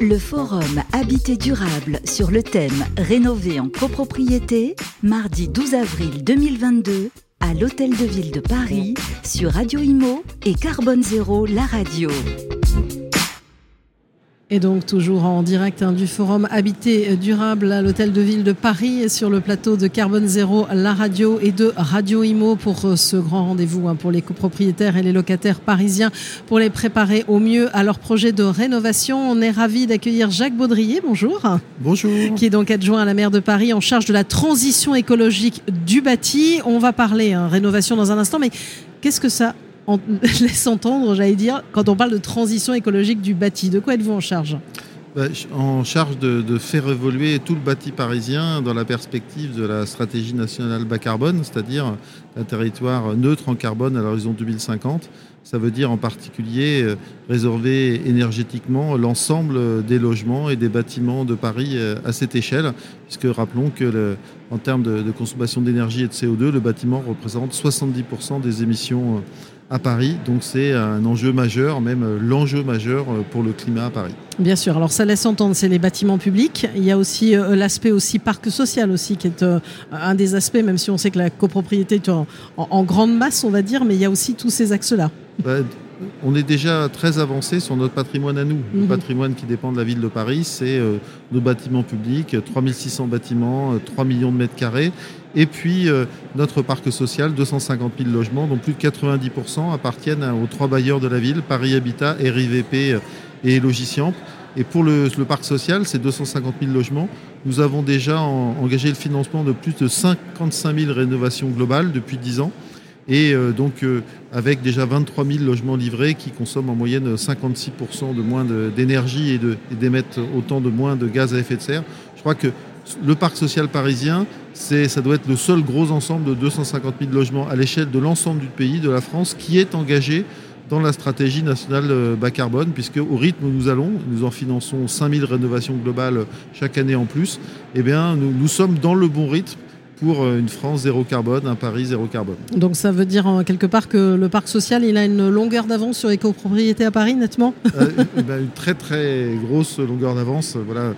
Le forum Habité durable sur le thème Rénover en copropriété, mardi 12 avril 2022 à l'Hôtel de Ville de Paris sur Radio Imo et Carbone Zéro, la radio. Et donc toujours en direct hein, du forum Habité durable à l'hôtel de ville de Paris sur le plateau de Carbone Zéro, la radio et de Radio Imo pour euh, ce grand rendez-vous hein, pour les copropriétaires et les locataires parisiens pour les préparer au mieux à leur projet de rénovation. On est ravi d'accueillir Jacques Baudrier, bonjour. Bonjour. Qui est donc adjoint à la maire de Paris en charge de la transition écologique du bâti. On va parler hein, rénovation dans un instant, mais qu'est-ce que ça on laisse entendre, j'allais dire, quand on parle de transition écologique du bâti. De quoi êtes-vous en charge? Bah, en charge de, faire évoluer tout le bâti parisien dans la perspective de la stratégie nationale bas carbone, c'est-à-dire un territoire neutre en carbone à l'horizon 2050. Ça veut dire en particulier euh, réserver énergétiquement l'ensemble des logements et des bâtiments de Paris euh, à cette échelle, puisque rappelons que en termes de, consommation d'énergie et de CO2, le bâtiment représente 70% des émissions euh, à Paris. Donc c'est un enjeu majeur, même l'enjeu majeur pour le climat à Paris. Bien sûr. Alors ça laisse entendre, c'est les bâtiments publics. Il y a aussi l'aspect aussi parc social aussi, qui est un des aspects, même si on sait que la copropriété est en, grande masse, on va dire, mais il y a aussi tous ces axes-là. Bah, on est déjà très avancé sur notre patrimoine à nous. Le mhm. patrimoine qui dépend de la ville de Paris, c'est euh, nos bâtiments publics, 3600 bâtiments, 3 millions de mètres carrés. Et puis notre parc social, 250 000 logements, dont plus de 90% appartiennent aux trois bailleurs de la ville, Paris Habitat, RIVP et Logiciamp. Et pour le, parc social, c'est 250 000 logements. Nous avons déjà engagé le financement de plus de 55 000 rénovations globales depuis 10 ans. Et euh, donc, euh, avec déjà 23 000 logements livrés qui consomment en moyenne 56% de moins d'énergie et, et d'émettent autant de moins de gaz à effet de serre. Je crois que le parc social parisien, ça doit être le seul gros ensemble de 250 000 logements à l'échelle de l'ensemble du pays, de la France, qui est engagé dans la stratégie nationale euh, bas carbone, puisque au rythme où nous allons, nous en finançons 5000 rénovations globales chaque année en plus, eh bien, nous sommes dans le bon rythme pour euh, une France zéro carbone, un Paris zéro carbone. Donc ça veut dire en quelque part que le parc social, il a une longueur d'avance sur les copropriétés à Paris, nettement euh, ben, Une très très grosse longueur d'avance. Voilà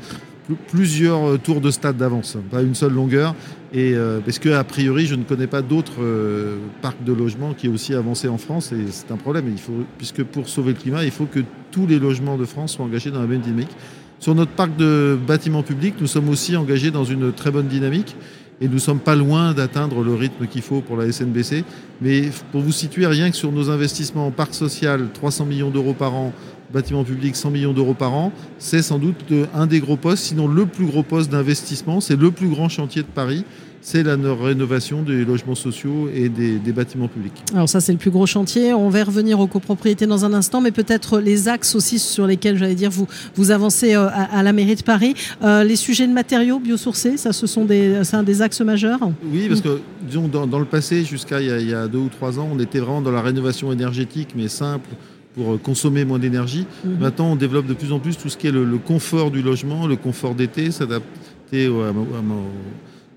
plusieurs euh, tours de stade d'avance, pas une seule longueur. Et euh, parce que a priori, je ne connais pas d'autres euh, parcs de logements qui aient aussi avancé en France, et c'est un problème. Il faut, puisque pour sauver le climat, il faut que tous les logements de France soient engagés dans la même dynamique. Sur notre parc de bâtiments publics, nous sommes aussi engagés dans une très bonne dynamique. Et nous ne sommes pas loin d'atteindre le rythme qu'il faut pour la SNBC. Mais pour vous situer, rien que sur nos investissements en parc social, 300 millions d'euros par an, bâtiment public 100 millions d'euros par an, c'est sans doute un des gros postes, sinon le plus gros poste d'investissement, c'est le plus grand chantier de Paris c'est la rénovation des logements sociaux et des, bâtiments publics. Alors ça, c'est le plus gros chantier. On va revenir aux copropriétés dans un instant, mais peut-être les axes aussi sur lesquels, j'allais dire, vous, vous avancez euh, à, la mairie de Paris. Euh, les sujets de matériaux biosourcés, ça, ce sont des, c'est un des axes majeurs? Oui, parce que, disons, dans, le passé, jusqu'à il, il, y a deux ou trois ans, on était vraiment dans la rénovation énergétique, mais simple, pour euh, consommer moins d'énergie. Mhm. Maintenant, on développe de plus en plus tout ce qui est le, confort du logement, le confort d'été, s'adapter à,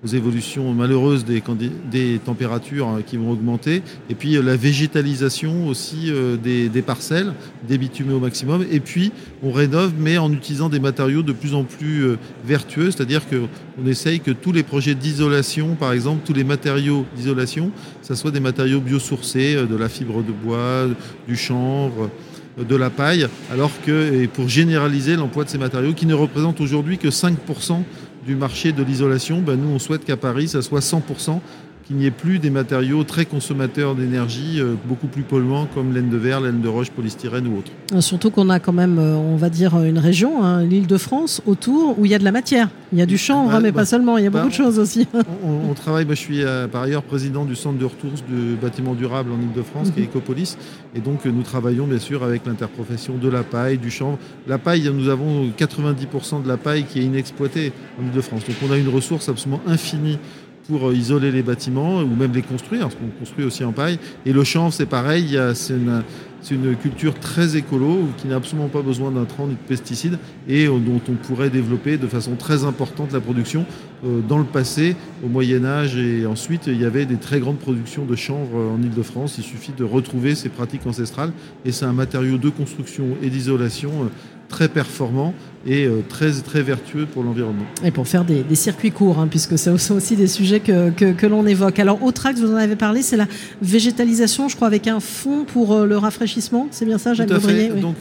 aux évolutions malheureuses des, des, températures hein, qui vont augmenter, et puis euh, la végétalisation aussi euh, des, parcelles, débitumées au maximum, et puis on rénove, mais en utilisant des matériaux de plus en plus euh, vertueux, c'est-à-dire qu'on essaye que tous les projets d'isolation, par exemple, tous les matériaux d'isolation, ça soit des matériaux biosourcés, de la fibre de bois, du chanvre, de la paille, alors que, et pour généraliser l'emploi de ces matériaux, qui ne représentent aujourd'hui que 5% du marché de l'isolation, ben nous on souhaite qu'à Paris ça soit 100% qu'il n'y ait plus des matériaux très consommateurs d'énergie, euh, beaucoup plus polluants comme laine de verre, laine de roche, polystyrène ou autre. Euh, surtout qu'on a quand même, euh, on va dire, une région, hein, l'île de France, autour, où il y a de la matière. Il y a du chanvre, bah, mais pas bah, seulement, il y a beaucoup de bah, choses aussi. On, travaille, je suis par ailleurs président du centre de ressources du bâtiment durable en Ile-de-France, qui est mhm. Ecopolis. Et donc nous travaillons bien sûr avec l'interprofession de la paille, du chanvre. La paille, nous avons 90% de la paille qui est inexploitée en Ile-de-France. Donc on a une ressource absolument infinie pour euh, isoler les bâtiments ou même les construire, parce qu'on construit aussi en paille. Et le chanvre, c'est pareil, c'est une, culture très écolo qui n'a absolument pas besoin d'intrants ni de pesticides et euh, dont on pourrait développer de façon très importante la production. Euh, dans le passé, au Moyen Âge et ensuite, il y avait des très grandes productions de chanvre en Ile-de-France. Il suffit de retrouver ces pratiques ancestrales et c'est un matériau de construction et d'isolation très performant et très, très vertueux pour l'environnement. Et pour faire des, circuits courts, hein, puisque ce sont aussi des sujets que, que, l'on évoque. Alors, autre axe, vous en avez parlé, c'est la végétalisation, je crois, avec un fonds pour le rafraîchissement. C'est bien ça, Jacques Tout Donc,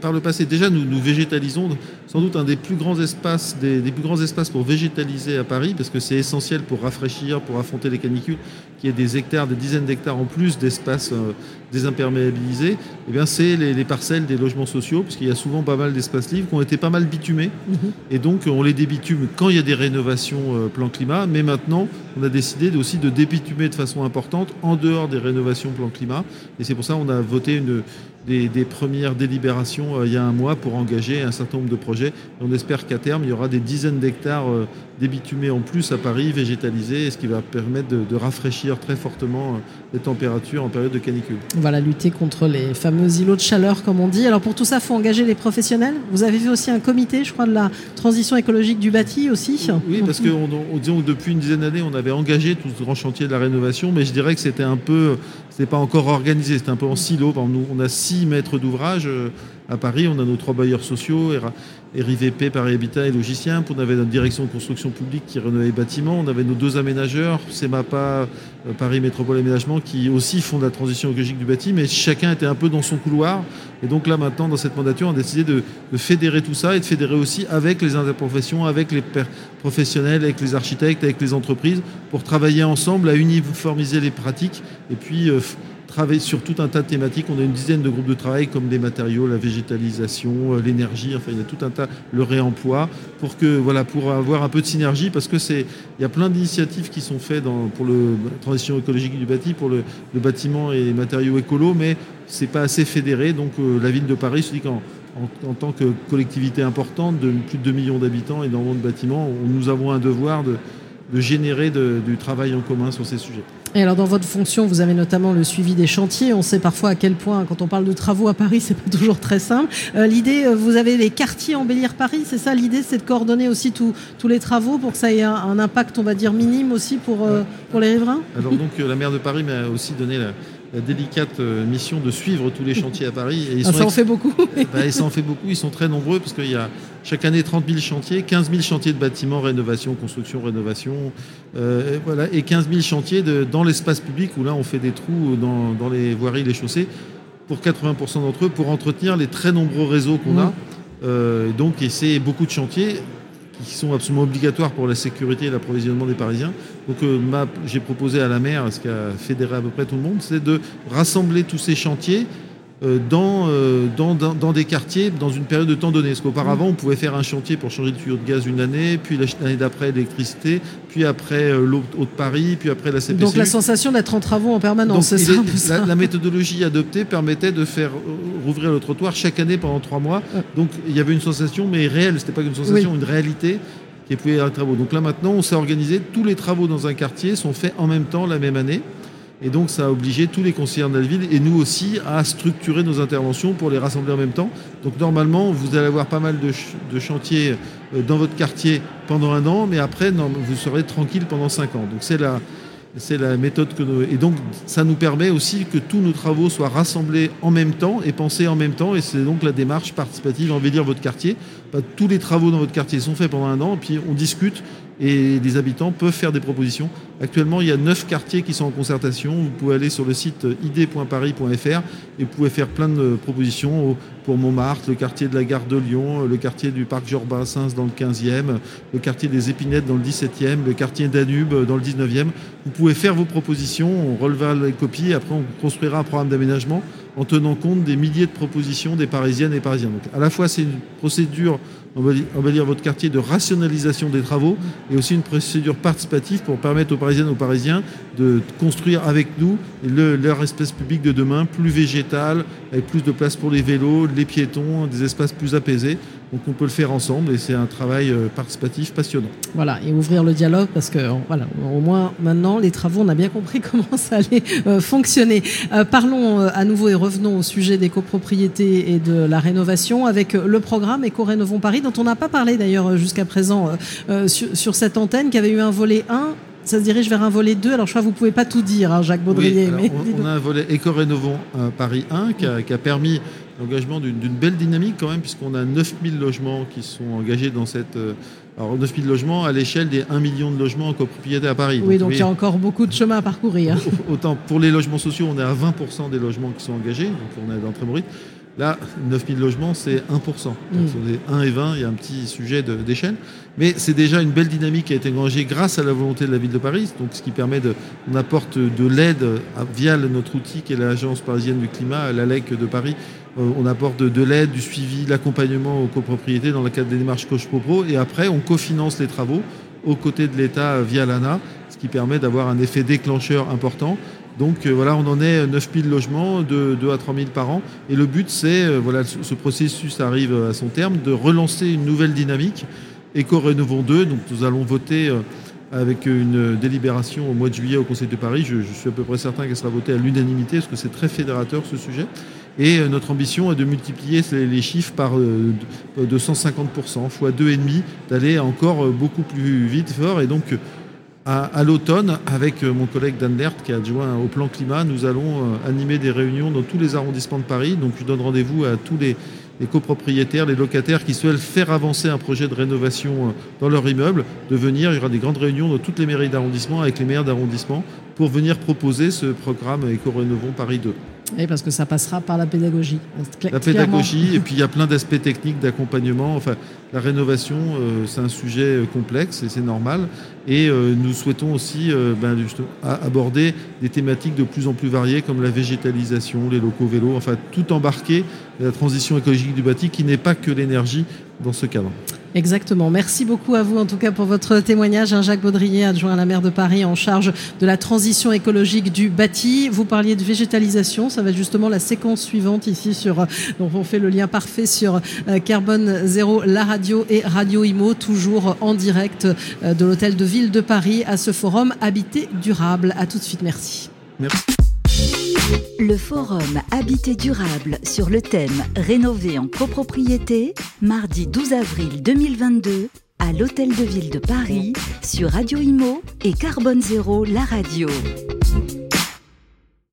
par le passé, déjà, nous, nous végétalisons sans doute un des plus grands espaces, des, plus grands espaces pour végétaliser à Paris, parce que c'est essentiel pour rafraîchir, pour affronter les canicules, qu'il y ait des hectares, des dizaines d'hectares en plus d'espaces euh, désimperméabilisés. Et eh bien, c'est les, parcelles des logements sociaux, puisqu'il y a souvent pas mal d'espaces libres qui ont été pas mal bitumés. Mhm. Et donc, on les débitume quand il y a des rénovations euh, plan climat. Mais maintenant, on a décidé aussi de débitumer de façon importante en dehors des rénovations plan climat. Et c'est pour ça qu'on a voté une, des, premières délibérations euh, il y a un mois pour engager un certain nombre de projets. on espère qu'à terme, il y aura des dizaines d'hectares euh, débitumés en plus à Paris, végétalisés, ce qui va permettre de, rafraîchir très fortement euh, les températures en période de canicule. Voilà, lutter contre les fameux îlots de chaleur, comme on dit. Alors pour tout ça, il faut engager les professionnels. Vous avez vu aussi un comité, je crois, de la transition écologique du bâti aussi Oui, parce que disons, depuis une dizaine d'années, on avait engagé tout ce grand chantier de la rénovation, mais je dirais que c'était un peu, c'était pas encore organisé, c'était un peu en silo. On a six maîtres d'ouvrage euh, à Paris, on a nos trois bailleurs sociaux, RIVP, Paris Habitat et Logicien. On avait notre direction de construction publique qui rénovait les bâtiments. On avait nos deux aménageurs, CEMAPA, euh, Paris Métropole Aménagement, qui aussi font de la transition écologique du bâti, mais chacun était un peu dans son couloir. Et donc là, maintenant, dans cette mandature, on a décidé de, fédérer tout ça et de fédérer aussi avec les interprofessions, avec les professionnels, avec les architectes, avec les entreprises, pour travailler ensemble à uniformiser les pratiques et puis euh, travaille sur tout un tas de thématiques. On a une dizaine de groupes de travail comme les matériaux, la végétalisation, euh, l'énergie, enfin il y a tout un tas, le réemploi, pour que voilà, pour avoir un peu de synergie, parce que c'est, il y a plein d'initiatives qui sont faites dans, pour le, la transition écologique du bâti, pour le, bâtiment et les matériaux écolos, mais c'est pas assez fédéré. Donc euh, la ville de Paris se dit qu'en en, tant que collectivité importante de plus de 2 millions d'habitants et énormément de bâtiments, nous avons un devoir de, de générer du travail en commun sur ces sujets. Et alors dans votre fonction, vous avez notamment le suivi des chantiers. On sait parfois à quel point, quand on parle de travaux à Paris, c'est pas toujours très simple. Euh, l'idée, euh, vous avez les quartiers embellir Paris, c'est ça l'idée, c'est de coordonner aussi tous les travaux pour que ça ait un, impact, on va dire minime aussi pour euh, pour les riverains? Alors donc la maire de Paris m'a aussi donné la, la délicate mission de suivre tous les chantiers à Paris. Et ils ah, ça en fait beaucoup. bah, ça en fait beaucoup. Ils sont très nombreux parce qu'il y a chaque année 30 000 chantiers, 15 000 chantiers de bâtiments, rénovation, construction, rénovation, euh, voilà, et 15 000 chantiers de, dans l'espace public où là on fait des trous dans, dans les voiries, les chaussées, pour 80% d'entre eux, pour entretenir les très nombreux réseaux qu'on a. Mmh. Euh, donc, et c'est beaucoup de chantiers qui sont absolument obligatoires pour la sécurité et l'approvisionnement des Parisiens. Donc euh, j'ai proposé à la maire, ce qui a fédéré à peu près tout le monde, c'est de rassembler tous ces chantiers dans, dans, dans, des quartiers dans une période de temps donnée. Parce qu'auparavant, on pouvait faire un chantier pour changer de tuyau de gaz une année, puis l'année d'après l'électricité, puis après euh, l'eau de Paris, puis après la CPC. Donc la sensation d'être en travaux en permanence, c'est ça, la, la, méthodologie adoptée permettait de faire rouvrir le trottoir chaque année pendant trois mois. Donc il y avait une sensation, mais réelle, c'était pas qu'une sensation, une réalité qui pouvait être travaux. Donc là maintenant, on s'est organisé, tous les travaux dans un quartier sont faits en même temps, la même année. Et donc, ça a obligé tous les conseillers de la ville et nous aussi à structurer nos interventions pour les rassembler en même temps. Donc, normalement, vous allez avoir pas mal de, chantiers euh, dans votre quartier pendant un an, mais après, vous serez tranquille pendant cinq ans. Donc, c'est la, méthode que nous... Et donc, ça nous permet aussi que tous nos travaux soient rassemblés en même temps et pensés en même temps. Et c'est donc la démarche participative, embellir votre quartier. tous les travaux dans votre quartier sont faits pendant un an, puis on discute et les habitants peuvent faire des propositions. Actuellement, il y a neuf quartiers qui sont en concertation. Vous pouvez aller sur le site id.paris.fr et vous pouvez faire plein de propositions pour Montmartre, le quartier de la gare de Lyon, le quartier du parc Georges Brassens dans le 15e, le quartier des Épinettes dans le 17e, le quartier Danube dans le 19e. Vous pouvez faire vos propositions, on relevera les copies, après on construira un programme d'aménagement en tenant compte des milliers de propositions des Parisiennes et Parisiens. Donc à la fois c'est une procédure embellir votre quartier de rationalisation des travaux et aussi une procédure participative pour permettre aux Parisiennes et aux Parisiens de construire avec nous leur espace public de demain plus végétal, avec plus de place pour les vélos, les piétons, des espaces plus apaisés. Donc on peut le faire ensemble et c'est un travail euh, participatif passionnant. Voilà, et ouvrir le dialogue parce que voilà, au moins maintenant les travaux, on a bien compris comment ça allait euh, fonctionner. Euh, parlons à nouveau et revenons au sujet des copropriétés et de la rénovation avec le programme Éco-Rénovons Paris dont on n'a pas parlé d'ailleurs jusqu'à présent sur, sur, cette antenne qui avait eu un volet 1 ça se dirige vers un volet 2. Alors je crois que vous ne pouvez pas tout dire, hein, Jacques Baudrier. mais... on, a un volet Éco-Rénovons Paris 1 qui a, permis l'engagement d'une belle dynamique quand même, puisqu'on a 9000 logements qui sont engagés dans cette... Euh, alors 9000 logements à l'échelle des 1 million de logements en copropriété à Paris. Oui, donc, il y a encore beaucoup de chemin à parcourir. Autant pour les logements sociaux, on est à 20% des logements qui sont engagés, donc on est dans très bon Là, 9000 logements, c'est 1%. Donc, mm. 1 et 20, il y a un petit sujet d'échelle. Mais c'est déjà une belle dynamique qui a été engagée grâce à la volonté de la ville de Paris. Donc, ce qui permet de. On apporte de l'aide via notre outil qui est l'Agence parisienne du climat, la LEC de Paris. Euh, on apporte de, l'aide, du suivi, de l'accompagnement aux copropriétés dans le cadre des démarches CocheProPro. Et après, on cofinance les travaux aux côtés de l'État via l'ANA, ce qui permet d'avoir un effet déclencheur important. Donc euh, voilà, on en est 9000 logements, de 2 à 3000 par an. Et le but, c'est, euh, voilà, ce processus arrive à son terme, de relancer une nouvelle dynamique. Éco-Rénovons 2, donc nous allons voter euh, avec une délibération au mois de juillet au Conseil de Paris. Je, suis à peu près certain qu'elle sera votée à l'unanimité, parce que c'est très fédérateur ce sujet. Et notre ambition est de multiplier les chiffres par de 150%, fois 2,5%, d'aller encore beaucoup plus vite, fort. Et donc, à, l'automne, avec euh, mon collègue Dan Lert, qui est adjoint au plan climat, nous allons euh, animer des réunions dans tous les arrondissements de Paris. Donc je donne rendez-vous à tous les, copropriétaires, les locataires qui souhaitent faire avancer un projet de rénovation euh, dans leur immeuble, de venir. Il y aura des grandes réunions dans toutes les mairies d'arrondissement avec les maires d'arrondissement pour venir proposer ce programme Éco-Rénovons Paris 2. Oui, parce que ça passera par la pédagogie. La pédagogie, et puis il y a plein d'aspects techniques d'accompagnement. Enfin, la rénovation, euh, c'est un sujet euh, complexe et c'est normal. Et euh, nous souhaitons aussi ben, aborder des thématiques de plus en plus variées comme la végétalisation, les locaux vélos, enfin tout embarquer la transition écologique du bâti qui n'est pas que l'énergie dans ce cadre. Exactement. Merci beaucoup à vous en tout cas pour votre témoignage. Hein, Jacques Baudrier, adjoint à la maire de Paris en charge de la transition écologique du bâti. Vous parliez de végétalisation, ça va être justement la séquence suivante ici sur euh, donc on fait le lien parfait sur euh, Carbone Zéro, la radio et Radio Imo, toujours en direct euh, de l'hôtel de ville de Paris à ce forum Habité durable. À tout de suite, merci. Merci. Le forum Habité durable sur le thème Rénover en copropriété, mardi 12 avril 2022 à l'Hôtel de Ville de Paris sur Radio Imo et Carbone Zéro, la radio.